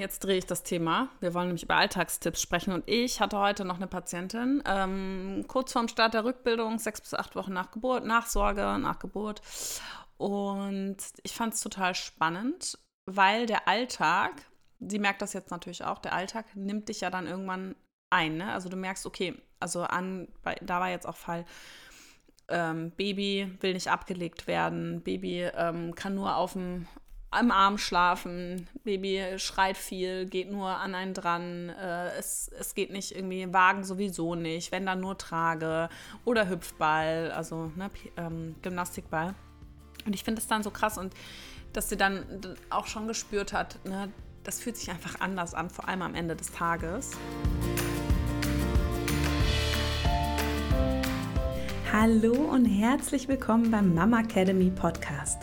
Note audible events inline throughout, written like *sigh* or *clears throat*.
jetzt drehe ich das Thema. Wir wollen nämlich über Alltagstipps sprechen. Und ich hatte heute noch eine Patientin, ähm, kurz vorm Start der Rückbildung, sechs bis acht Wochen nach Geburt, Nachsorge, nach Geburt. Und ich fand es total spannend, weil der Alltag, sie merkt das jetzt natürlich auch, der Alltag nimmt dich ja dann irgendwann ein. Ne? Also du merkst, okay, also an, da war jetzt auch Fall, ähm, Baby will nicht abgelegt werden, Baby ähm, kann nur auf dem im Arm schlafen, Baby schreit viel, geht nur an einen dran, äh, es, es geht nicht irgendwie, Wagen sowieso nicht, wenn dann nur Trage oder Hüpfball, also ne, ähm, Gymnastikball. Und ich finde es dann so krass und dass sie dann auch schon gespürt hat, ne, das fühlt sich einfach anders an, vor allem am Ende des Tages. Hallo und herzlich willkommen beim Mama Academy Podcast,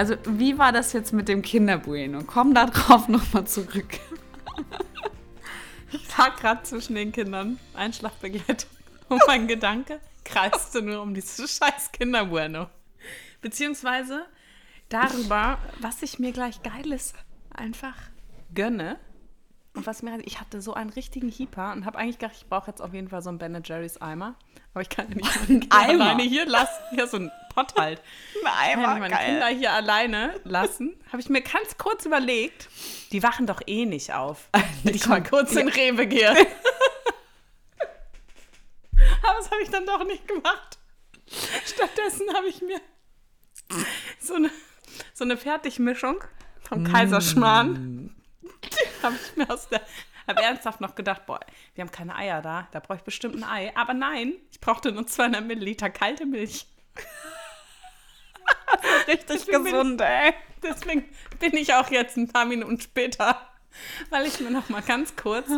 Also, wie war das jetzt mit dem Kinderbueno? Komm da drauf nochmal zurück. Ich lag gerade zwischen den Kindern, Einschlafbegleitung. Und mein Gedanke kreiste nur um dieses scheiß Kinderbueno. Beziehungsweise darüber, was ich mir gleich Geiles einfach gönne. Und was mir, ich hatte so einen richtigen Hieper und habe eigentlich gedacht, ich brauche jetzt auf jeden Fall so einen Ben Jerry's Eimer. Aber ich kann nicht meine Kinder Eimer. alleine hier lassen. Ja, so ein Pott halt. Ein Eimer, ich kann meine geil. Kinder hier alleine lassen. Habe ich mir ganz kurz überlegt. Die wachen doch eh nicht auf. *laughs* Wenn ich mal kurz in Rewe gehe. *laughs* *laughs* Aber das habe ich dann doch nicht gemacht. Stattdessen habe ich mir so eine, so eine Fertigmischung vom Kaiserschmarrn mm *laughs* habe ich mir aus der. Habe ernsthaft noch gedacht, boah, wir haben keine Eier da. Da brauche ich bestimmt ein Ei. Aber nein, ich brauchte nur 200 Milliliter kalte Milch. *laughs* richtig gesund, ey. Deswegen bin ich auch jetzt ein paar Minuten später, weil ich mir noch mal ganz kurz.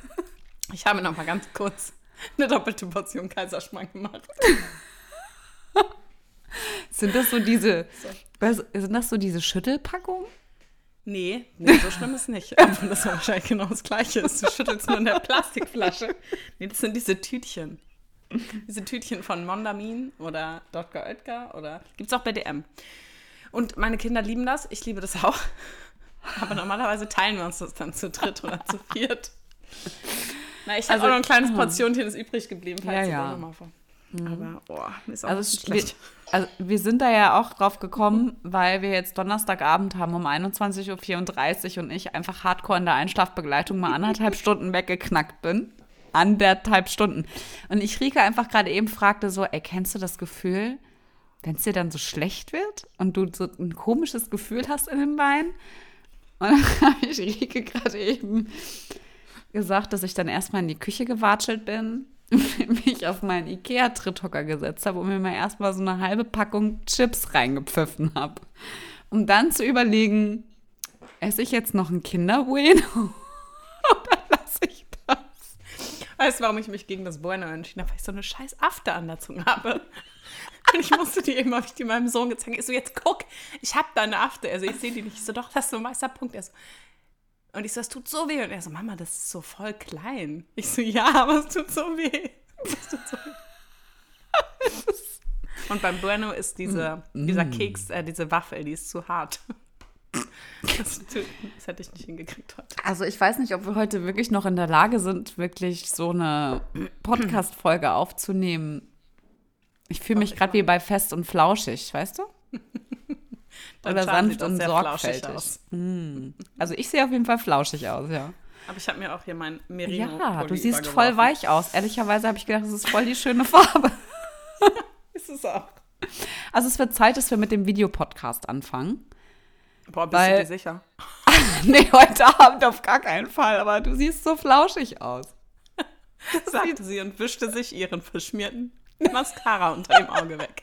*laughs* ich habe noch mal ganz kurz eine doppelte Portion Kaiserschmarrn gemacht. Sind das so diese, so. sind das so diese Schüttelpackungen? Nee, nee, so schlimm ist nicht. Aber das ist wahrscheinlich genau das Gleiche. Du schüttelst nur in der Plastikflasche. Nee, das sind diese Tütchen. Diese Tütchen von Mondamin oder Dr. Oetker oder gibt es auch bei DM. Und meine Kinder lieben das. Ich liebe das auch. Aber normalerweise teilen wir uns das dann zu dritt oder zu viert. Na, ich habe also, auch noch ein kleines hm. Portionchen ist übrig geblieben, falls ja, ja. nochmal vor. Mhm. Aber, oh, ist auch also, schlecht. Wir, also wir sind da ja auch drauf gekommen, weil wir jetzt Donnerstagabend haben um 21.34 Uhr und ich einfach hardcore in der Einschlafbegleitung mal anderthalb *laughs* Stunden weggeknackt bin. Anderthalb Stunden. Und ich Rika einfach gerade eben fragte so, ey, kennst du das Gefühl, wenn es dir dann so schlecht wird und du so ein komisches Gefühl hast in den Beinen? Und dann *laughs* habe ich Rike gerade eben gesagt, dass ich dann erstmal in die Küche gewatschelt bin *laughs* mich auf meinen Ikea-Tritthocker gesetzt habe und mir mal erstmal so eine halbe Packung Chips reingepfiffen habe. Um dann zu überlegen, esse ich jetzt noch ein Kinderbueno *laughs* oder lasse ich das? Weißt du, warum ich mich gegen das Bueno entschieden habe? Weil ich so eine scheiß Afte an der Zunge habe. *laughs* Und ich musste die eben, habe ich die meinem Sohn gezeigt. Ich so, jetzt guck, ich habe da eine Afte. Also ich sehe die nicht. Ich so, doch, das ist so ein weißer Punkt. Er so, und ich so, es tut so weh. Und er so, Mama, das ist so voll klein. Ich so, ja, aber es tut so weh. *laughs* Es tut so weh. Und beim Bueno ist diese, mm. dieser Keks, äh, diese Waffel, die ist zu hart. Das, das, hätte ich nicht hingekriegt heute. Also ich weiß nicht, ob wir heute wirklich noch in der Lage sind, wirklich so eine Podcast-Folge aufzunehmen. Ich fühle mich gerade wie bei Fest und Flauschig, weißt du? Oder sanft und sorgfältig. Mm. Also ich sehe auf jeden Fall flauschig aus, ja. Aber ich habe mir auch hier mein Merino Ja, du siehst voll weich aus. Ehrlicherweise habe ich gedacht, das ist voll die schöne *laughs* Farbe. *laughs* ist es auch. Also es wird Zeit, dass wir mit dem Videopodcast anfangen. Boah, bist weil, du dir sicher? *laughs* nee, heute Abend auf gar keinen Fall, aber du siehst so flauschig aus. Sagte sie und wischte sich ihren verschmierten Mascara unter dem Auge weg.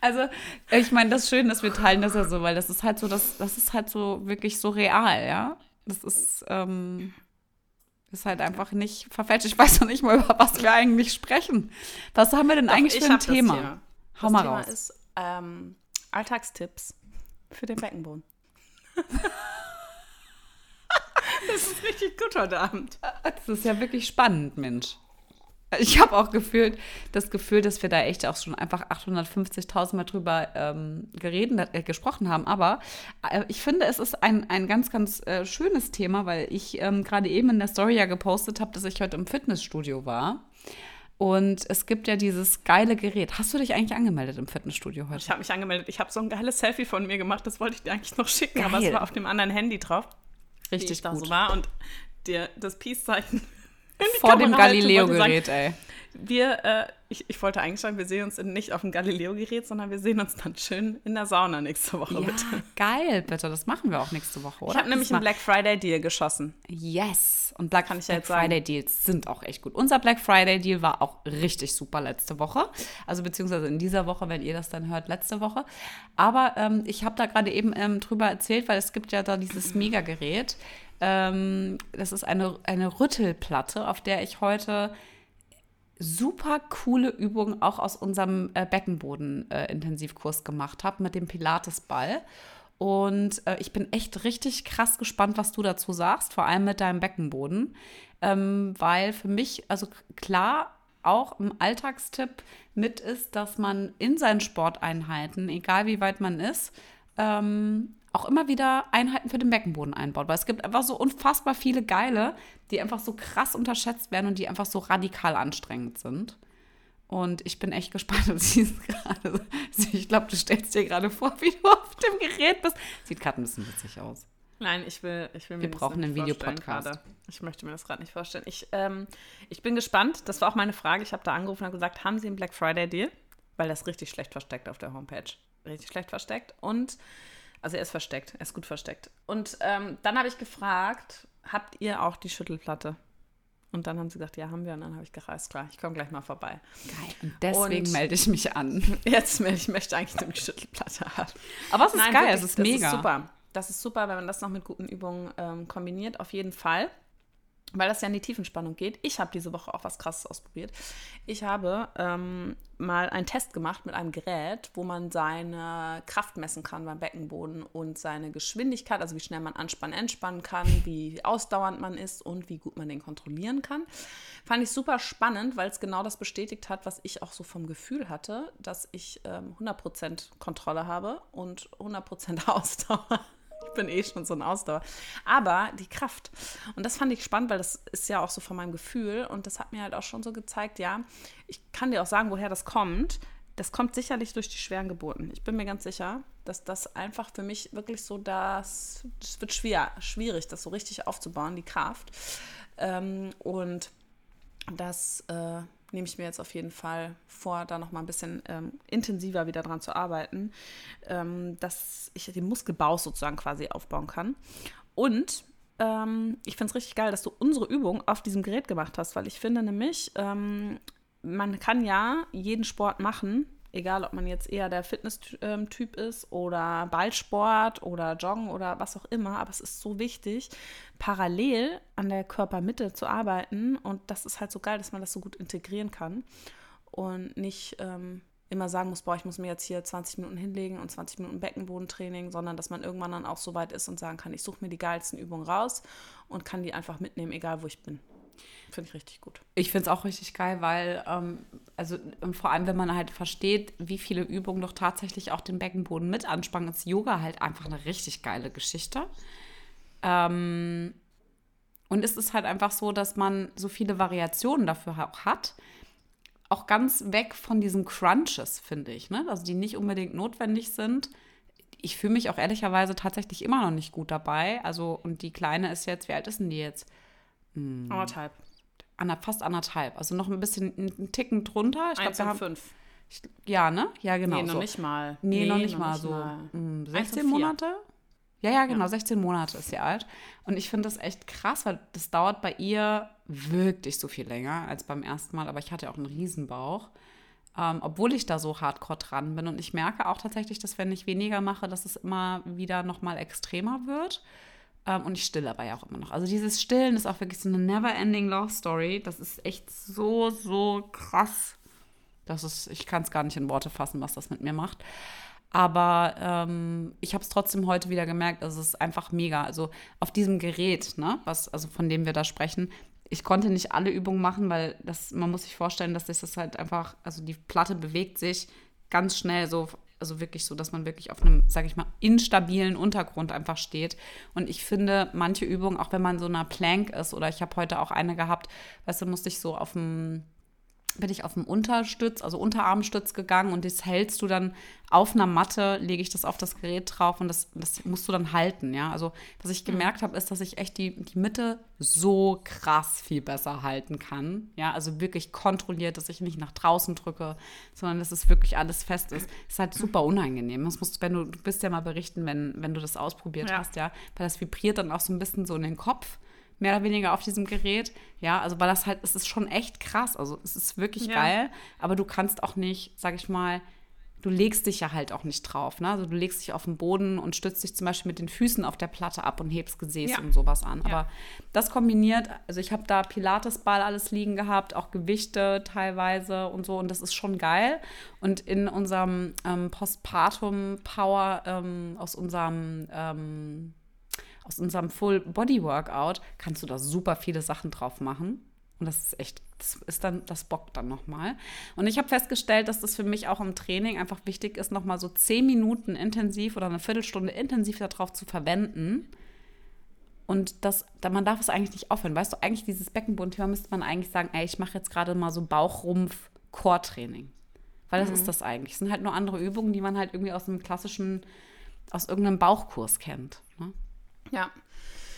Also, ich meine, das ist schön, dass wir teilen das ja so, weil das ist halt so, das, das ist halt so wirklich so real, ja. Das ist, ähm, Ist halt einfach nicht verfälscht. Ich weiß noch nicht mal, über was wir eigentlich sprechen. Was haben wir denn Doch, eigentlich ich für ein hab das Thema? Thema. Hau das mal Thema raus. ist ähm, Alltagstipps für den Beckenboden. *laughs* das ist richtig gut heute Abend. Das ist ja wirklich spannend, Mensch. Ich habe auch gefühlt das Gefühl, dass wir da echt auch schon einfach 850.000 Mal drüber ähm, geredet, äh, gesprochen haben. Aber äh, ich finde, es ist ein, ein ganz, ganz äh, schönes Thema, weil ich ähm, gerade eben in der Story ja gepostet habe, dass ich heute im Fitnessstudio war. Und es gibt ja dieses geile Gerät. Hast du dich eigentlich angemeldet im Fitnessstudio heute? Ich habe mich angemeldet. Ich habe so ein geiles Selfie von mir gemacht. Das wollte ich dir eigentlich noch schicken, aber Geil. es war auf dem anderen Handy drauf. Richtig da gut. so war und dir das Peace-Zeichen Vor dem Galileo-Gerät, ey. Wir, äh, ich, ich wollte eigentlich sagen, wir sehen uns nicht auf dem Galileo-Gerät, sondern wir sehen uns dann schön in der Sauna nächste Woche, Ja, bitte. geil, bitte. Das machen wir auch nächste Woche, oder? Ich habe nämlich einen Black Friday-Deal geschossen. Yes. Und Black, Kann ich ja Black jetzt sagen. Friday Deals sind auch echt gut. Unser Black Friday Deal war auch richtig super letzte Woche. Also beziehungsweise in dieser Woche, wenn ihr das dann hört, letzte Woche. Aber ähm, ich habe da gerade eben ähm, drüber erzählt, weil es gibt ja da dieses Mega-Gerät. Ähm, das ist eine, eine Rüttelplatte, auf der ich heute super coole Übungen auch aus unserem äh, Beckenboden-Intensivkurs gemacht habe mit dem Pilatesball. Und äh, ich bin echt richtig krass gespannt, was du dazu sagst, vor allem mit deinem Beckenboden. Ähm, weil für mich, also klar, auch im Alltagstipp mit ist, dass man in seinen Sporteinheiten, egal wie weit man ist, ähm, auch immer wieder Einheiten für den Beckenboden einbaut. Weil es gibt einfach so unfassbar viele geile, die einfach so krass unterschätzt werden und die einfach so radikal anstrengend sind. Und ich bin echt gespannt. *laughs* Du siehst gerade, ich glaube, du stellst dir gerade vor, wie du auf dem Gerät bist. Sieht gerade ein bisschen witzig aus. Nein, ich will, ich will mir Wir das brauchen nicht einen Videopodcast. Ich möchte mir das gerade nicht vorstellen. Ich, ähm, ich bin gespannt. Das war auch meine Frage. Ich habe da angerufen und gesagt, haben Sie einen Black Friday Deal? Weil das richtig schlecht versteckt auf der Homepage. Richtig schlecht versteckt. Und, also er ist versteckt. Er ist gut versteckt. Und ähm, dann habe ich gefragt, habt ihr auch die Schüttelplatte? Und dann haben sie gesagt, ja, haben wir. Und dann habe ich gereist, klar, ich komme gleich mal vorbei. Geil. Und deswegen Und- melde ich mich an. *laughs* Jetzt, ich möchte eigentlich nur die Schüttelplatte haben. Aber es ist Nein, geil, wirklich, es ist das mega. ist super. Das ist super, wenn man das noch mit guten Übungen ähm, kombiniert, auf jeden Fall. Weil das ja in die Tiefenspannung geht. Ich habe diese Woche auch was Krasses ausprobiert. Ich habe ähm, mal einen Test gemacht mit einem Gerät, wo man seine Kraft messen kann beim Beckenboden und seine Geschwindigkeit, also wie schnell man anspannen, entspannen kann, wie ausdauernd man ist und wie gut man den kontrollieren kann. Fand ich super spannend, weil es genau das bestätigt hat, was ich auch so vom Gefühl hatte, dass ich ähm, 100% Kontrolle habe und 100% *laughs* Ausdauer. Bin eh schon so ein Ausdauer. Aber die Kraft. Und das fand ich spannend, weil das ist ja auch so von meinem Gefühl. Und das hat mir halt auch schon so gezeigt, ja, ich kann dir auch sagen, woher das kommt. Das kommt sicherlich durch die schweren Geburten. Ich bin mir ganz sicher, dass das einfach für mich wirklich so das, das wird schwer, schwierig, das so richtig aufzubauen, die Kraft. Ähm, und das äh, nehme ich mir jetzt auf jeden Fall vor, da noch mal ein bisschen ähm, intensiver wieder dran zu arbeiten, ähm, dass ich den Muskelbau sozusagen quasi aufbauen kann. Und ähm, ich finde es richtig geil, dass du unsere Übung auf diesem Gerät gemacht hast, weil ich finde nämlich, ähm, man kann ja jeden Sport machen, egal ob man jetzt eher der Fitness-Typ ist oder Ballsport oder Joggen oder was auch immer, aber es ist so wichtig, parallel an der Körpermitte zu arbeiten und das ist halt so geil, dass man das so gut integrieren kann und nicht ähm, immer sagen muss, boah, ich muss mir jetzt hier 20 Minuten hinlegen und 20 Minuten Beckenbodentraining, sondern dass man irgendwann dann auch so weit ist und sagen kann, ich suche mir die geilsten Übungen raus und kann die einfach mitnehmen, egal wo ich bin. Finde ich richtig gut. Ich finde es auch richtig geil, weil, ähm, also vor allem, wenn man halt versteht, wie viele Übungen doch tatsächlich auch den Beckenboden mit anspannen, ist Yoga halt einfach eine richtig geile Geschichte. Ähm, und es ist halt einfach so, dass man so viele Variationen dafür auch hat. Auch ganz weg von diesen Crunches, finde ich, ne? Also die nicht unbedingt notwendig sind. Ich fühle mich auch ehrlicherweise tatsächlich immer noch nicht gut dabei. Also, und die Kleine ist jetzt, wie alt ist denn die jetzt? Anderthalb. Ander, fast anderthalb. Also noch ein bisschen einen Ticken drunter. Ich glaube, wir haben. fünf. Ich, ja, ne? Ja, genau. nee, noch so. nicht mal. Nee, noch nicht mal so. mm, 16 Monate? Ja, ja, genau. 16 Monate ist sie alt. Und ich finde das echt krass, weil das dauert bei ihr wirklich so viel länger als beim ersten Mal. Aber ich hatte auch einen Riesenbauch. Ähm, obwohl ich da so hardcore dran bin. Und ich merke auch tatsächlich, dass wenn ich weniger mache, dass es immer wieder noch mal extremer wird. Ähm, und ich stille aber ja auch immer noch. Also dieses Stillen ist auch wirklich so eine never-ending Love Story. Das ist echt so, so krass. Das ist, ich kann es gar nicht in Worte fassen, was das mit mir macht. Aber ähm, ich habe es trotzdem heute wieder gemerkt, also es ist einfach mega. Also auf diesem Gerät, ne, was, also von dem wir da sprechen, ich konnte nicht alle Übungen machen, weil das, man muss sich vorstellen, dass das halt einfach, also die Platte bewegt sich ganz schnell so, also wirklich so, dass man wirklich auf einem, sage ich mal, instabilen Untergrund einfach steht. Und ich finde, manche Übungen, auch wenn man so einer Plank ist, oder ich habe heute auch eine gehabt, weißt du, musste ich so auf dem bin ich auf dem Unterstütz, also Unterarmstütz gegangen und das hältst du dann auf einer Matte, lege ich das auf das Gerät drauf und das, das musst du dann halten, ja. Also was ich mhm. gemerkt habe, ist, dass ich echt die, die Mitte so krass viel besser halten kann, ja. Also wirklich kontrolliert, dass ich nicht nach draußen drücke, sondern dass es wirklich alles fest ist. Ist halt super unangenehm. Das musst, wenn du, du bist ja mal berichten, wenn, wenn du das ausprobiert ja. hast, ja. Weil das vibriert dann auch so ein bisschen so in den Kopf mehr oder weniger auf diesem Gerät. Ja, also weil das halt, es ist schon echt krass. Also es ist wirklich ja. geil, aber du kannst auch nicht, sag ich mal, du legst dich ja halt auch nicht drauf. Ne? Also du legst dich auf den Boden und stützt dich zum Beispiel mit den Füßen auf der Platte ab und hebst Gesäß ja. und sowas an. Ja. Aber das kombiniert, also ich habe da Pilatesball alles liegen gehabt, auch Gewichte teilweise und so und das ist schon geil. Und in unserem ähm, Postpartum Power ähm, aus unserem ähm, aus unserem Full Body Workout kannst du da super viele Sachen drauf machen. Und das ist echt, das ist dann, das bockt dann nochmal. Und ich habe festgestellt, dass das für mich auch im Training einfach wichtig ist, nochmal so zehn Minuten intensiv oder eine Viertelstunde intensiv darauf zu verwenden. Und das, man darf es eigentlich nicht aufhören. Weißt du, eigentlich dieses Beckenbodenthema müsste man eigentlich sagen, ey, ich mache jetzt gerade mal so Bauchrumpf-Core-Training. Weil das mhm. ist das eigentlich. Es sind halt nur andere Übungen, die man halt irgendwie aus einem klassischen, aus irgendeinem Bauchkurs kennt. Ne? Ja.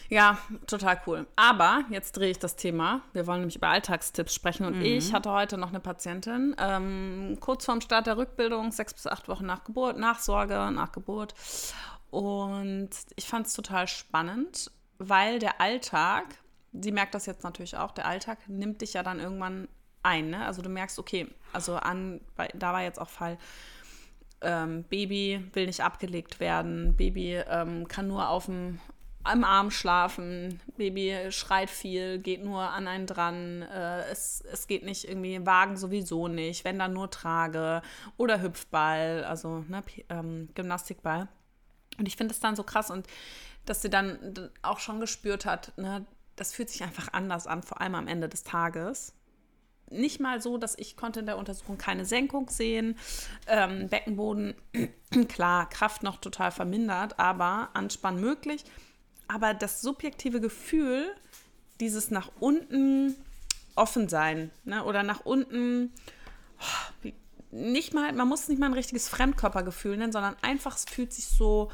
Ja, total cool. Aber jetzt drehe ich das Thema. Wir wollen nämlich über Alltagstipps sprechen. Und mhm. ich hatte heute noch eine Patientin, ähm, kurz vorm Start der Rückbildung, sechs bis acht Wochen nach Geburt, Nachsorge, nach Geburt. Und ich fand es total spannend, weil der Alltag, sie merkt das jetzt natürlich auch, der Alltag nimmt dich ja dann irgendwann ein. Ne? Also du merkst, okay, also an, da war jetzt auch Fall, ähm, Baby will nicht abgelegt werden, Baby ähm, kann nur auf dem am Arm schlafen, Baby schreit viel, geht nur an einen dran, äh, es, es geht nicht irgendwie, Wagen sowieso nicht, wenn dann nur Trage oder Hüpfball, also ne, ähm, Gymnastikball. Und ich finde es dann so krass und dass sie dann auch schon gespürt hat, ne, das fühlt sich einfach anders an, vor allem am Ende des Tages. Nicht mal so, dass ich konnte in der Untersuchung keine Senkung sehen, ähm, Beckenboden, *clears throat* klar, Kraft noch total vermindert, aber Anspann möglich aber das subjektive Gefühl, dieses nach unten offen sein ne? oder nach unten, oh, nicht mal, man muss nicht mal ein richtiges Fremdkörpergefühl nennen, sondern einfach, es fühlt sich so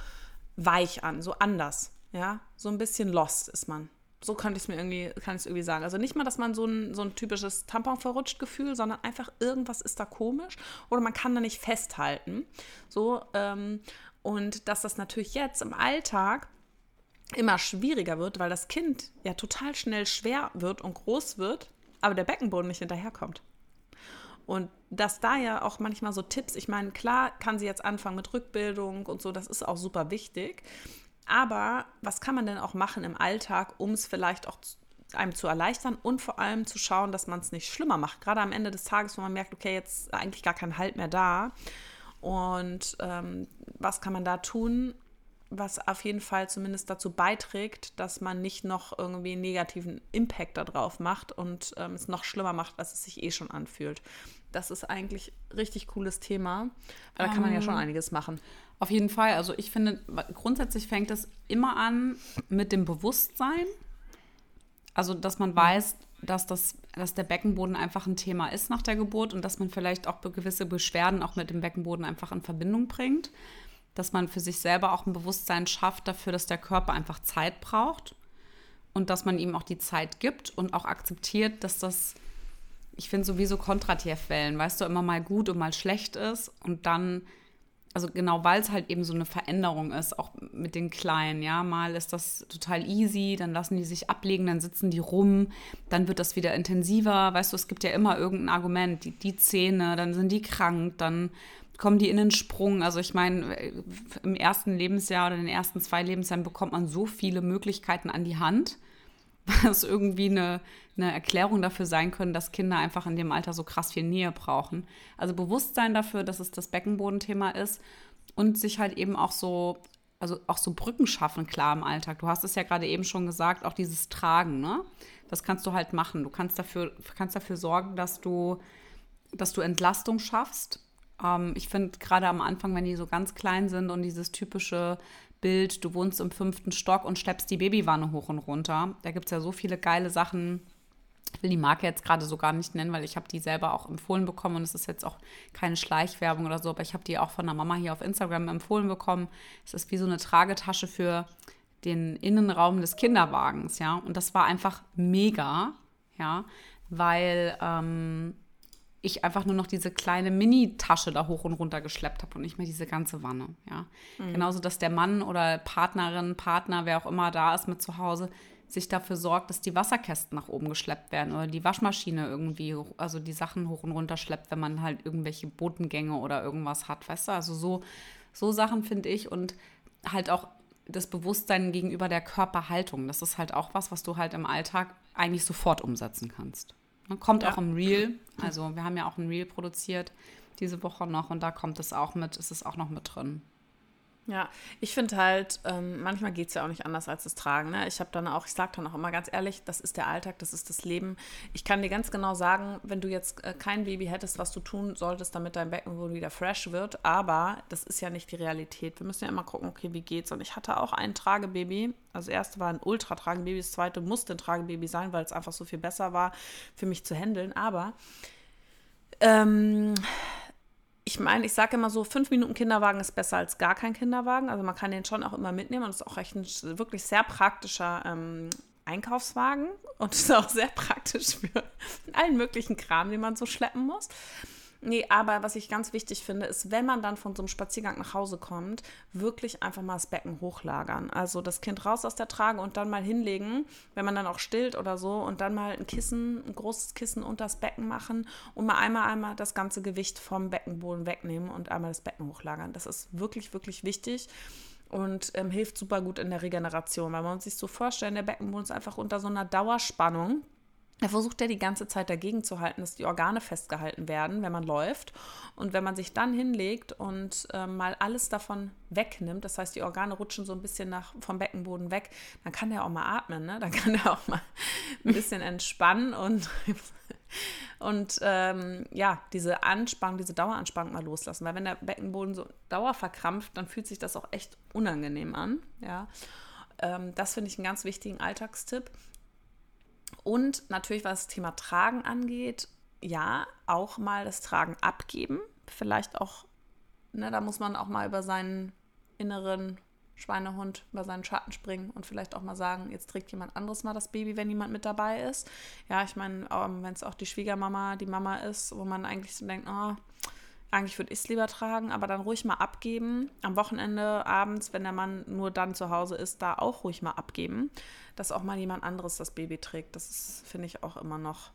weich an, so anders. Ja, so ein bisschen lost ist man. So könnte ich es mir irgendwie, kann irgendwie sagen. Also nicht mal, dass man so ein, so ein typisches Tampon verrutscht Gefühl, sondern einfach irgendwas ist da komisch oder man kann da nicht festhalten. So, ähm, und dass das natürlich jetzt im Alltag immer schwieriger wird, weil das Kind ja total schnell schwer wird und groß wird, aber der Beckenboden nicht hinterherkommt. Und dass da ja auch manchmal so Tipps, ich meine, klar kann sie jetzt anfangen mit Rückbildung und so, das ist auch super wichtig. Aber was kann man denn auch machen im Alltag, um es vielleicht auch einem zu erleichtern und vor allem zu schauen, dass man es nicht schlimmer macht? Gerade am Ende des Tages, wo man merkt, okay, jetzt eigentlich gar kein Halt mehr da. Und ähm, was kann man da tun, was auf jeden Fall zumindest dazu beiträgt, dass man nicht noch irgendwie einen negativen Impact darauf macht und ähm, es noch schlimmer macht, als es sich eh schon anfühlt. Das ist eigentlich ein richtig cooles Thema, da kann man ja schon ähm, einiges machen. Auf jeden Fall. Also ich finde, grundsätzlich fängt es immer an mit dem Bewusstsein. Also, dass man weiß, dass, das, dass der Beckenboden einfach ein Thema ist nach der Geburt und dass man vielleicht auch gewisse Beschwerden auch mit dem Beckenboden einfach in Verbindung bringt dass man für sich selber auch ein Bewusstsein schafft dafür, dass der Körper einfach Zeit braucht und dass man ihm auch die Zeit gibt und auch akzeptiert, dass das, ich finde sowieso Kontratierwellen, weißt du, immer mal gut und mal schlecht ist und dann, also genau weil es halt eben so eine Veränderung ist, auch mit den Kleinen, ja, mal ist das total easy, dann lassen die sich ablegen, dann sitzen die rum, dann wird das wieder intensiver, weißt du, es gibt ja immer irgendein Argument, die, die Zähne, dann sind die krank, dann kommen die in den Sprung. Also ich meine, im ersten Lebensjahr oder in den ersten zwei Lebensjahren bekommt man so viele Möglichkeiten an die Hand, was irgendwie eine, eine Erklärung dafür sein können, dass Kinder einfach in dem Alter so krass viel Nähe brauchen. Also Bewusstsein dafür, dass es das Beckenbodenthema ist und sich halt eben auch so, also auch so Brücken schaffen, klar im Alltag. Du hast es ja gerade eben schon gesagt, auch dieses Tragen, ne? Das kannst du halt machen. Du kannst dafür, kannst dafür sorgen, dass du, dass du Entlastung schaffst ähm, ich finde gerade am Anfang, wenn die so ganz klein sind und dieses typische Bild, du wohnst im fünften Stock und schleppst die Babywanne hoch und runter. Da gibt es ja so viele geile Sachen. Ich will die Marke jetzt gerade so gar nicht nennen, weil ich habe die selber auch empfohlen bekommen und es ist jetzt auch keine Schleichwerbung oder so, aber ich habe die auch von der Mama hier auf Instagram empfohlen bekommen. Es ist wie so eine Tragetasche für den Innenraum des Kinderwagens, ja. Und das war einfach mega, ja, weil ähm, ich einfach nur noch diese kleine Mini-Tasche da hoch und runter geschleppt habe und nicht mehr diese ganze Wanne. Ja. Mhm. Genauso, dass der Mann oder Partnerin, Partner, wer auch immer da ist mit zu Hause, sich dafür sorgt, dass die Wasserkästen nach oben geschleppt werden oder die Waschmaschine irgendwie, also die Sachen hoch und runter schleppt, wenn man halt irgendwelche Botengänge oder irgendwas hat, weißt du? Also so, so Sachen finde ich und halt auch das Bewusstsein gegenüber der Körperhaltung. Das ist halt auch was, was du halt im Alltag eigentlich sofort umsetzen kannst. Kommt ja. auch im Reel. Also wir haben ja auch ein Reel produziert diese Woche noch und da kommt es auch mit, ist es auch noch mit drin. Ja, ich finde halt, ähm, manchmal geht es ja auch nicht anders als das Tragen. Ne? Ich habe dann auch, ich sage dann auch immer ganz ehrlich, das ist der Alltag, das ist das Leben. Ich kann dir ganz genau sagen, wenn du jetzt äh, kein Baby hättest, was du tun solltest, damit dein Beckenboden wieder fresh wird, aber das ist ja nicht die Realität. Wir müssen ja immer gucken, okay, wie geht's? Und ich hatte auch ein Tragebaby. Also das erste war ein Ultra-Tragebaby, das zweite musste ein Tragebaby sein, weil es einfach so viel besser war für mich zu handeln. Aber ähm, ich meine, ich sage immer so, fünf Minuten Kinderwagen ist besser als gar kein Kinderwagen. Also man kann den schon auch immer mitnehmen und ist auch echt ein wirklich sehr praktischer ähm, Einkaufswagen und *laughs* ist auch sehr praktisch für *laughs* allen möglichen Kram, den man so schleppen muss. Nee, aber was ich ganz wichtig finde, ist, wenn man dann von so einem Spaziergang nach Hause kommt, wirklich einfach mal das Becken hochlagern. Also das Kind raus aus der Trage und dann mal hinlegen, wenn man dann auch stillt oder so, und dann mal ein Kissen, ein großes Kissen unter das Becken machen und mal einmal, einmal das ganze Gewicht vom Beckenboden wegnehmen und einmal das Becken hochlagern. Das ist wirklich, wirklich wichtig und ähm, hilft super gut in der Regeneration, weil man sich so vorstellen, der Beckenboden ist einfach unter so einer Dauerspannung. Er versucht ja die ganze Zeit dagegen zu halten, dass die Organe festgehalten werden, wenn man läuft. Und wenn man sich dann hinlegt und äh, mal alles davon wegnimmt, das heißt, die Organe rutschen so ein bisschen nach, vom Beckenboden weg, dann kann der auch mal atmen, ne? Dann kann er auch mal *laughs* ein bisschen entspannen und, *laughs* und ähm, ja, diese Anspannung, diese Daueranspannung mal loslassen. Weil wenn der Beckenboden so dauerverkrampft, dann fühlt sich das auch echt unangenehm an. Ja. Ähm, das finde ich einen ganz wichtigen Alltagstipp. Und natürlich, was das Thema Tragen angeht, ja, auch mal das Tragen abgeben. Vielleicht auch, ne, da muss man auch mal über seinen inneren Schweinehund, über seinen Schatten springen und vielleicht auch mal sagen, jetzt trägt jemand anderes mal das Baby, wenn jemand mit dabei ist. Ja, ich meine, ähm, wenn es auch die Schwiegermama, die Mama ist, wo man eigentlich so denkt, oh, eigentlich würde ich es lieber tragen, aber dann ruhig mal abgeben. Am Wochenende, abends, wenn der Mann nur dann zu Hause ist, da auch ruhig mal abgeben, dass auch mal jemand anderes das Baby trägt. Das finde ich auch immer noch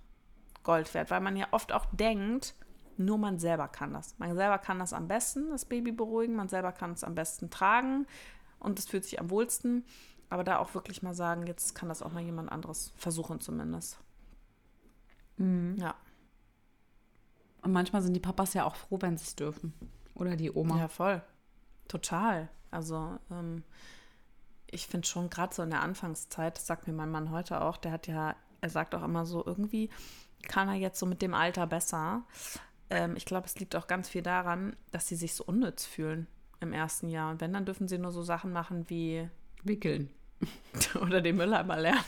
Gold wert, weil man ja oft auch denkt, nur man selber kann das. Man selber kann das am besten, das Baby beruhigen, man selber kann es am besten tragen und es fühlt sich am wohlsten. Aber da auch wirklich mal sagen, jetzt kann das auch mal jemand anderes versuchen zumindest. Mhm. Ja. Und manchmal sind die Papas ja auch froh, wenn sie es dürfen. Oder die Oma. Ja, voll. Total. Also, ähm, ich finde schon gerade so in der Anfangszeit, das sagt mir mein Mann heute auch, der hat ja, er sagt auch immer so, irgendwie kann er jetzt so mit dem Alter besser. Ähm, ich glaube, es liegt auch ganz viel daran, dass sie sich so unnütz fühlen im ersten Jahr. Und wenn, dann dürfen sie nur so Sachen machen wie wickeln. *laughs* oder den Mülleimer lernen.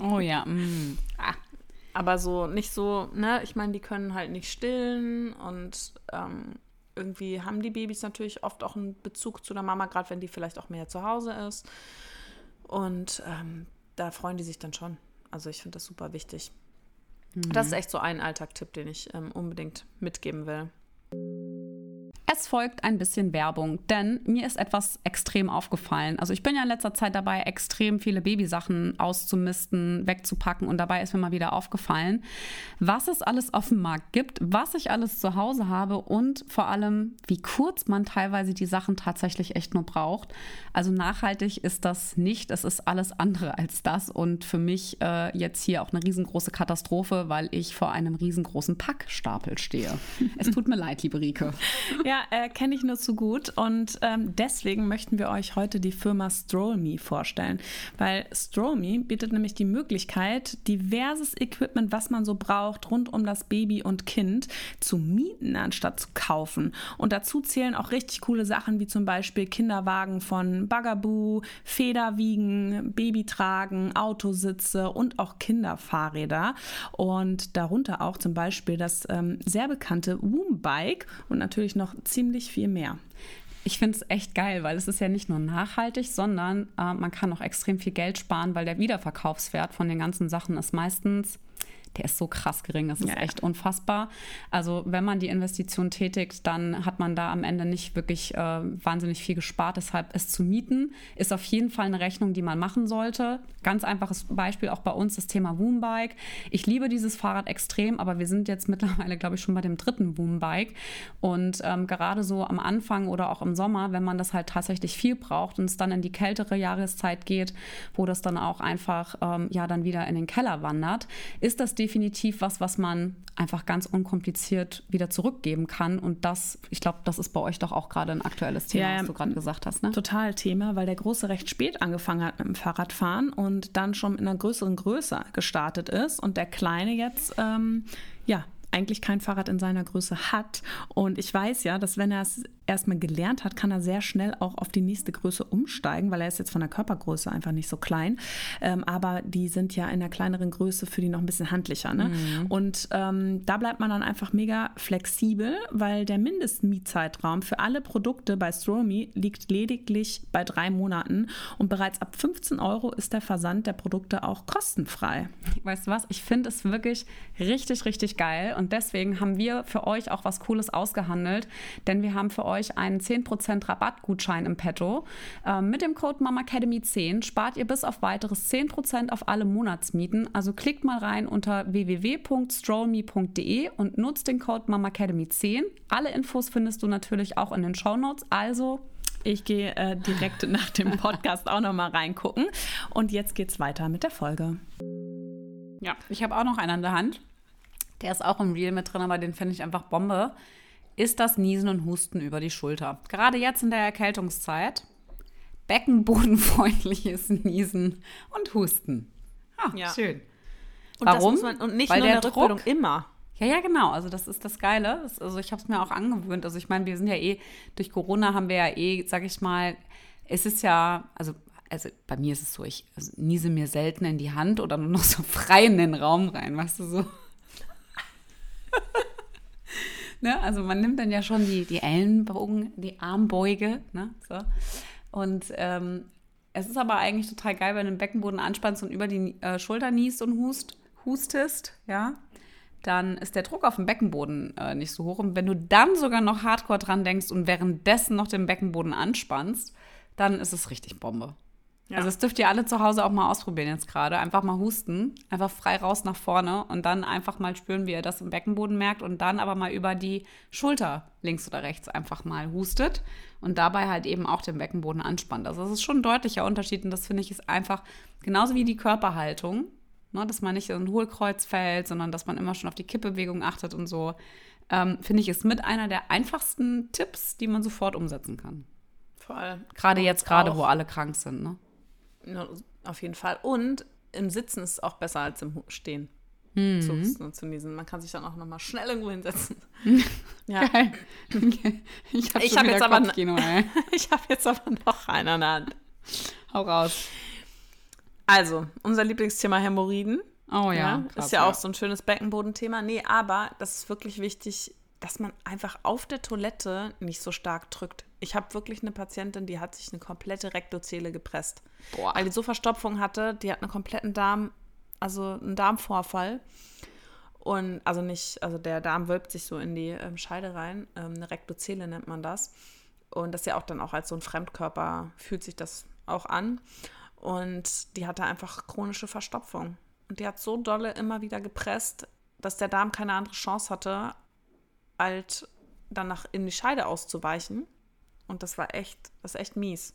Oh ja. Mm. *laughs* Ah. Aber so nicht so, ne, ich meine, die können halt nicht stillen und ähm, irgendwie haben die Babys natürlich oft auch einen Bezug zu der Mama, gerade wenn die vielleicht auch mehr zu Hause ist. Und ähm, da freuen die sich dann schon. Also ich finde das super wichtig. Mhm. Das ist echt so ein Alltagtipp, den ich ähm, unbedingt mitgeben will. Es folgt ein bisschen Werbung, denn mir ist etwas extrem aufgefallen. Also ich bin ja in letzter Zeit dabei, extrem viele Babysachen auszumisten, wegzupacken und dabei ist mir mal wieder aufgefallen, was es alles auf dem Markt gibt, was ich alles zu Hause habe und vor allem, wie kurz man teilweise die Sachen tatsächlich echt nur braucht. Also nachhaltig ist das nicht, es ist alles andere als das und für mich äh, jetzt hier auch eine riesengroße Katastrophe, weil ich vor einem riesengroßen Packstapel stehe. es tut mir leid, liebe Rike. Ja, äh, kenne ich nur zu gut. Und ähm, deswegen möchten wir euch heute die Firma StrollMe vorstellen. Weil StrollMe bietet nämlich die Möglichkeit, diverses Equipment, was man so braucht, rund um das Baby und Kind zu mieten, anstatt zu kaufen. Und dazu zählen auch richtig coole Sachen, wie zum Beispiel Kinderwagen von Bugaboo, Federwiegen, Babytragen, Autositze und auch Kinderfahrräder. Und darunter auch zum Beispiel das ähm, sehr bekannte Woombike und natürlich noch ziemlich viel mehr. Ich finde es echt geil, weil es ist ja nicht nur nachhaltig, sondern äh, man kann auch extrem viel Geld sparen, weil der Wiederverkaufswert von den ganzen Sachen ist meistens der ist so krass gering. Das ist ja. echt unfassbar. Also wenn man die Investition tätigt, dann hat man da am Ende nicht wirklich äh, wahnsinnig viel gespart. Deshalb es zu mieten ist auf jeden Fall eine Rechnung, die man machen sollte. Ganz einfaches Beispiel auch bei uns das Thema Woombike. Ich liebe dieses Fahrrad extrem, aber wir sind jetzt *laughs* mittlerweile, glaube ich, schon bei dem dritten Woombike. Und ähm, gerade so am Anfang oder auch im Sommer, wenn man das halt tatsächlich viel braucht und es dann in die kältere Jahreszeit geht, wo das dann auch einfach ähm, ja dann wieder in den Keller wandert, ist das die definitiv was, was man einfach ganz unkompliziert wieder zurückgeben kann. Und das, ich glaube, das ist bei euch doch auch gerade ein aktuelles Thema, ja, was du gerade gesagt hast. Ne? Total Thema, weil der Große recht spät angefangen hat mit dem Fahrradfahren und dann schon in einer größeren Größe gestartet ist und der Kleine jetzt ähm, ja eigentlich kein Fahrrad in seiner Größe hat. Und ich weiß ja, dass wenn er es erstmal gelernt hat, kann er sehr schnell auch auf die nächste Größe umsteigen, weil er ist jetzt von der Körpergröße einfach nicht so klein. Ähm, aber die sind ja in der kleineren Größe für die noch ein bisschen handlicher. Ne? Mhm. Und ähm, da bleibt man dann einfach mega flexibel, weil der Mindestmietzeitraum für alle Produkte bei Stromy liegt lediglich bei drei Monaten und bereits ab 15 Euro ist der Versand der Produkte auch kostenfrei. Weißt du was? Ich finde es wirklich richtig, richtig geil und deswegen haben wir für euch auch was Cooles ausgehandelt, denn wir haben für euch euch einen 10% Rabattgutschein im Petto. Ähm, mit dem Code MAMAcademy10 spart ihr bis auf weiteres 10% auf alle Monatsmieten. Also klickt mal rein unter www.strollme.de und nutzt den Code MAMAcademy10. Alle Infos findest du natürlich auch in den Show Notes. Also ich gehe äh, direkt *laughs* nach dem Podcast auch noch mal reingucken. Und jetzt geht's weiter mit der Folge. Ja, ich habe auch noch einen an der Hand. Der ist auch im Reel mit drin, aber den finde ich einfach Bombe ist das Niesen und Husten über die Schulter. Gerade jetzt in der Erkältungszeit. Beckenbodenfreundliches *laughs* Niesen und Husten. Ah, ja. schön. Und Warum? Man, und nicht Weil nur der in der Rückbildung Druck, immer. Ja, ja, genau. Also das ist das Geile. Das, also ich habe es mir auch angewöhnt. Also ich meine, wir sind ja eh, durch Corona haben wir ja eh, sag ich mal, es ist ja, also, also bei mir ist es so, ich also niese mir selten in die Hand oder nur noch so frei in den Raum rein, weißt du so. *laughs* Ne? Also man nimmt dann ja schon die, die Ellenbogen, die Armbeuge. Ne? So. Und ähm, es ist aber eigentlich total geil, wenn du den Beckenboden anspannst und über die äh, Schulter niest und hust, hustest, ja, dann ist der Druck auf dem Beckenboden äh, nicht so hoch. Und wenn du dann sogar noch hardcore dran denkst und währenddessen noch den Beckenboden anspannst, dann ist es richtig Bombe. Ja. Also das dürft ihr alle zu Hause auch mal ausprobieren jetzt gerade. Einfach mal husten, einfach frei raus nach vorne und dann einfach mal spüren, wie ihr das im Beckenboden merkt und dann aber mal über die Schulter links oder rechts einfach mal hustet und dabei halt eben auch den Beckenboden anspannt. Also das ist schon ein deutlicher Unterschied und das finde ich ist einfach genauso wie die Körperhaltung, ne, dass man nicht in ein Hohlkreuz fällt, sondern dass man immer schon auf die Kippbewegung achtet und so. Ähm, finde ich ist mit einer der einfachsten Tipps, die man sofort umsetzen kann. Voll. Gerade jetzt, gerade wo alle krank sind, ne? Auf jeden Fall. Und im Sitzen ist es auch besser als im Stehen. Mhm. Zu zu niesen. Man kann sich dann auch nochmal schnell irgendwo hinsetzen. *laughs* ja. Geil. Ich habe hab jetzt, aber, *laughs* hab jetzt aber noch einen an der Hand. Hau raus. Also, unser Lieblingsthema Hämorrhoiden. Oh ja. ja ist ja, ja auch so ein schönes Beckenbodenthema. Nee, aber das ist wirklich wichtig, dass man einfach auf der Toilette nicht so stark drückt. Ich habe wirklich eine Patientin, die hat sich eine komplette Rektozele gepresst. Boah. Weil die so Verstopfung hatte, die hat einen kompletten Darm, also einen Darmvorfall. Und also nicht, also der Darm wölbt sich so in die ähm, Scheide rein. Ähm, eine Rektozele nennt man das. Und das ist ja auch dann auch als so ein Fremdkörper fühlt sich das auch an. Und die hatte einfach chronische Verstopfung. Und die hat so dolle immer wieder gepresst, dass der Darm keine andere Chance hatte, halt danach in die Scheide auszuweichen. Und das war echt, das ist echt mies.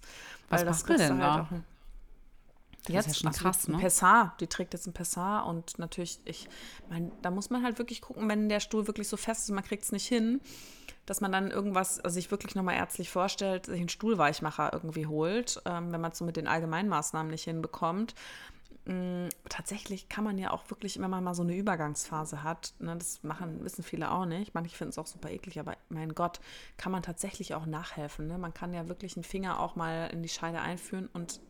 Was weil das macht denn halt da? auch- Das ist ja schon also krass, ne? Pessar, die trägt jetzt ein Pessar und natürlich, ich meine, da muss man halt wirklich gucken, wenn der Stuhl wirklich so fest ist, man kriegt es nicht hin, dass man dann irgendwas, also sich wirklich nochmal ärztlich vorstellt, sich einen Stuhlweichmacher irgendwie holt, ähm, wenn man es so mit den Allgemeinmaßnahmen nicht hinbekommt. Mm, Tatsächlich kann man ja auch wirklich, wenn man mal so eine Übergangsphase hat, ne, das machen, wissen viele auch nicht, manche finden es auch super eklig, aber mein Gott, kann man tatsächlich auch nachhelfen. Ne? Man kann ja wirklich einen Finger auch mal in die Scheide einführen und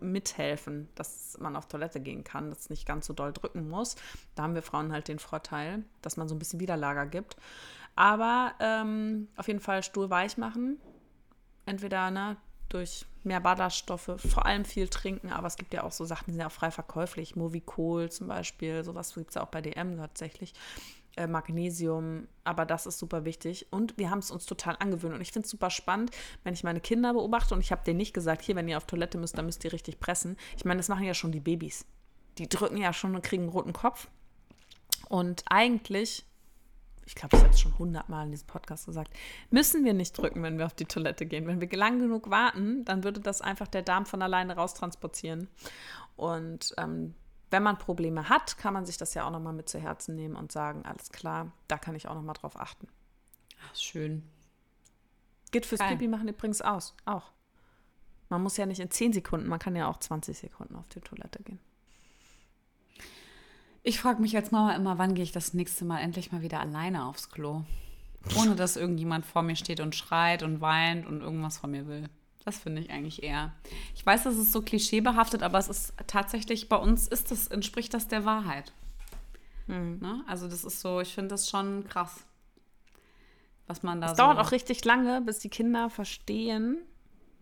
mithelfen, dass man auf Toilette gehen kann, dass es nicht ganz so doll drücken muss. Da haben wir Frauen halt den Vorteil, dass man so ein bisschen Widerlager gibt. Aber ähm, auf jeden Fall Stuhl weich machen. Entweder ne, durch mehr Ballaststoffe, vor allem viel trinken, aber es gibt ja auch so Sachen, die sind ja auch frei verkäuflich. Movicol zum Beispiel, sowas gibt es ja auch bei DM tatsächlich. Äh, Magnesium, aber das ist super wichtig. Und wir haben es uns total angewöhnt. Und ich finde es super spannend, wenn ich meine Kinder beobachte und ich habe denen nicht gesagt, hier, wenn ihr auf Toilette müsst, dann müsst ihr richtig pressen. Ich meine, das machen ja schon die Babys. Die drücken ja schon und kriegen einen roten Kopf. Und eigentlich, ich glaube, ich habe es schon hundertmal in diesem Podcast gesagt, müssen wir nicht drücken, wenn wir auf die Toilette gehen. Wenn wir lang genug warten, dann würde das einfach der Darm von alleine raustransportieren. Und ähm, wenn man Probleme hat, kann man sich das ja auch nochmal mit zu Herzen nehmen und sagen, alles klar, da kann ich auch nochmal drauf achten. Ach, schön. Geht fürs Geil. Pipi machen übrigens aus, auch. Man muss ja nicht in 10 Sekunden, man kann ja auch 20 Sekunden auf die Toilette gehen. Ich frage mich als Mama immer, wann gehe ich das nächste Mal endlich mal wieder alleine aufs Klo? Ohne dass irgendjemand vor mir steht und schreit und weint und irgendwas von mir will. Das finde ich eigentlich eher. Ich weiß, das ist so klischeebehaftet, aber es ist tatsächlich, bei uns ist das, entspricht das der Wahrheit. Ne? Also das ist so, ich finde das schon krass. Was man da Es so. dauert auch richtig lange, bis die Kinder verstehen,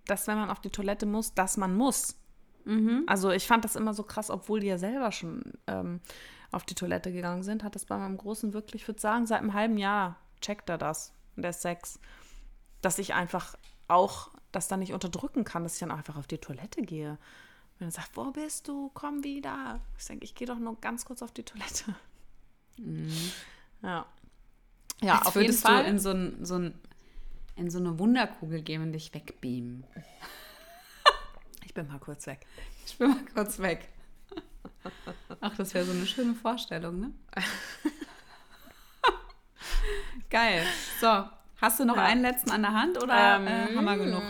dass wenn man auf die Toilette muss, dass man muss. Also ich fand das immer so krass, obwohl die ja selber schon ähm, auf die Toilette gegangen sind, hat das bei meinem Großen wirklich, ich würde sagen, seit einem halben Jahr checkt er das. Und der sechs. Dass ich einfach auch das dann nicht unterdrücken kann, dass ich dann einfach auf die Toilette gehe. Wenn er sagt, wo bist du? Komm wieder. Ich denke, ich gehe doch nur ganz kurz auf die Toilette. Ja. Ja, Als auf jeden würdest Fall. du in so, ein, so, ein, in so eine Wunderkugel gehen und dich wegbeamen. Ich bin mal kurz weg. Ich bin mal kurz weg. Ach, das wäre so eine schöne Vorstellung, ne? *laughs* Geil. So, hast du noch Ja. einen letzten an der Hand oder Ähm, äh, haben wir genug?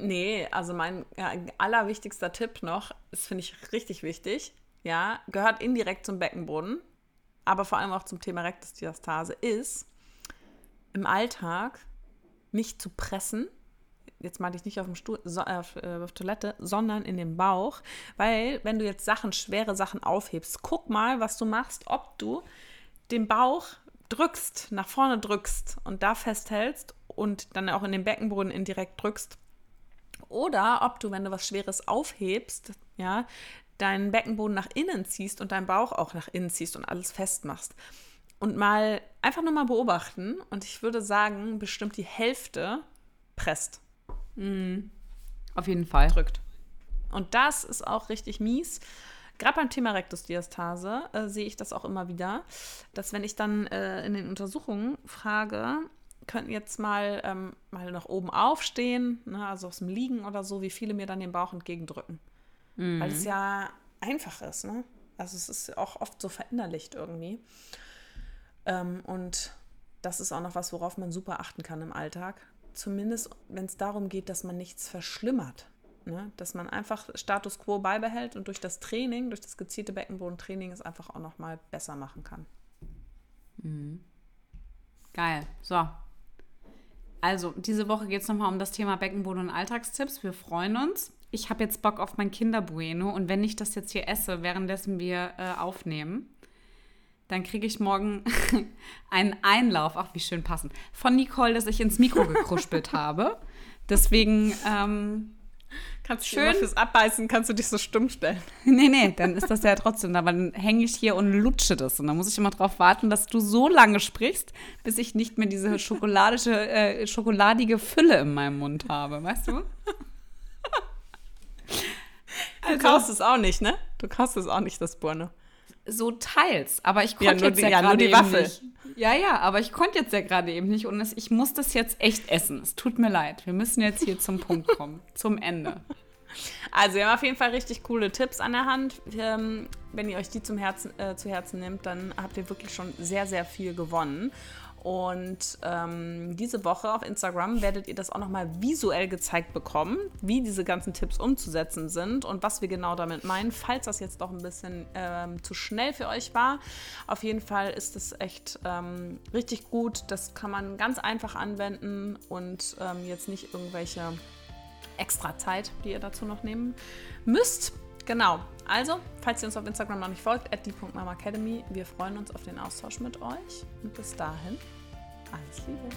Nee, also mein ja, allerwichtigster Tipp noch, das finde ich richtig wichtig, ja, gehört indirekt zum Beckenboden, aber vor allem auch zum Thema Rektusdiastase, ist im Alltag nicht zu pressen. Jetzt meinte ich nicht auf dem Stuhl, so, äh, auf, äh, auf Toilette, sondern in den Bauch, weil wenn du jetzt Sachen, schwere Sachen aufhebst, guck mal, was du machst, ob du den Bauch drückst, nach vorne drückst und da festhältst und dann auch in den Beckenboden indirekt drückst. Oder ob du, wenn du was Schweres aufhebst, ja, deinen Beckenboden nach innen ziehst und deinen Bauch auch nach innen ziehst und alles festmachst. Und mal einfach nur mal beobachten. Und ich würde sagen, bestimmt die Hälfte presst, Auf jeden Fall. drückt. Und das ist auch richtig mies. Gerade beim Thema Rektusdiastase äh, sehe ich das auch immer wieder, dass wenn ich dann äh, in den Untersuchungen frage, könnten jetzt mal, ähm, mal nach oben aufstehen, ne, also aus dem Liegen oder so, wie viele mir dann den Bauch entgegendrücken. Weil es ja einfach ist, ne? Also es ist auch oft so verinnerlicht irgendwie. Ähm, und das ist auch noch was, worauf man super achten kann im Alltag. Zumindest, wenn es darum geht, dass man nichts verschlimmert. Ne? Dass man einfach Status quo beibehält und durch das Training, durch das gezielte Beckenbodentraining es einfach auch nochmal besser machen kann. Geil. So. Also, diese Woche geht es nochmal um das Thema Beckenboden und Alltagstipps. Wir freuen uns. Ich habe jetzt Bock auf mein Kinderbueno und wenn ich das jetzt hier esse, währenddessen wir äh, aufnehmen, dann kriege ich morgen *laughs* einen Einlauf, ach wie schön passend, von Nicole, dass ich ins Mikro gekruspelt *laughs* habe. Deswegen ähm, Kannst Schön. fürs Abbeißen kannst du dich so stumm stellen. *laughs* nee, nee, dann ist das ja trotzdem. Aber dann hänge ich hier und lutsche das. Und dann muss ich immer darauf warten, dass du so lange sprichst, bis ich nicht mehr diese schokoladische, äh, schokoladige Fülle in meinem Mund habe. Weißt du? Also, du kaust es auch nicht, ne? Du kaust es auch nicht, das Burne. So teils. Aber ich konnte ja, jetzt die, ja, ja nur die Waffel. Nicht. Ja, ja, aber ich konnte jetzt ja gerade eben nicht und es, ich muss das jetzt echt essen. Es tut mir leid. Wir müssen jetzt hier zum Punkt kommen, *laughs* zum Ende. Also, wir haben auf jeden Fall richtig coole Tipps an der Hand. Ähm, wenn ihr euch die zum Herzen, äh, zu Herzen nehmt, dann habt ihr wirklich schon sehr, sehr viel gewonnen. Und ähm, diese Woche auf Instagram werdet ihr das auch nochmal visuell gezeigt bekommen, wie diese ganzen Tipps umzusetzen sind und was wir genau damit meinen, falls das jetzt doch ein bisschen ähm, zu schnell für euch war. Auf jeden Fall ist es echt ähm, richtig gut. Das kann man ganz einfach anwenden und ähm, jetzt nicht irgendwelche extra Zeit, die ihr dazu noch nehmen müsst. Genau. Also, falls ihr uns auf Instagram noch nicht folgt, at die.mamacademy, wir freuen uns auf den Austausch mit euch. Und bis dahin, alles Liebe.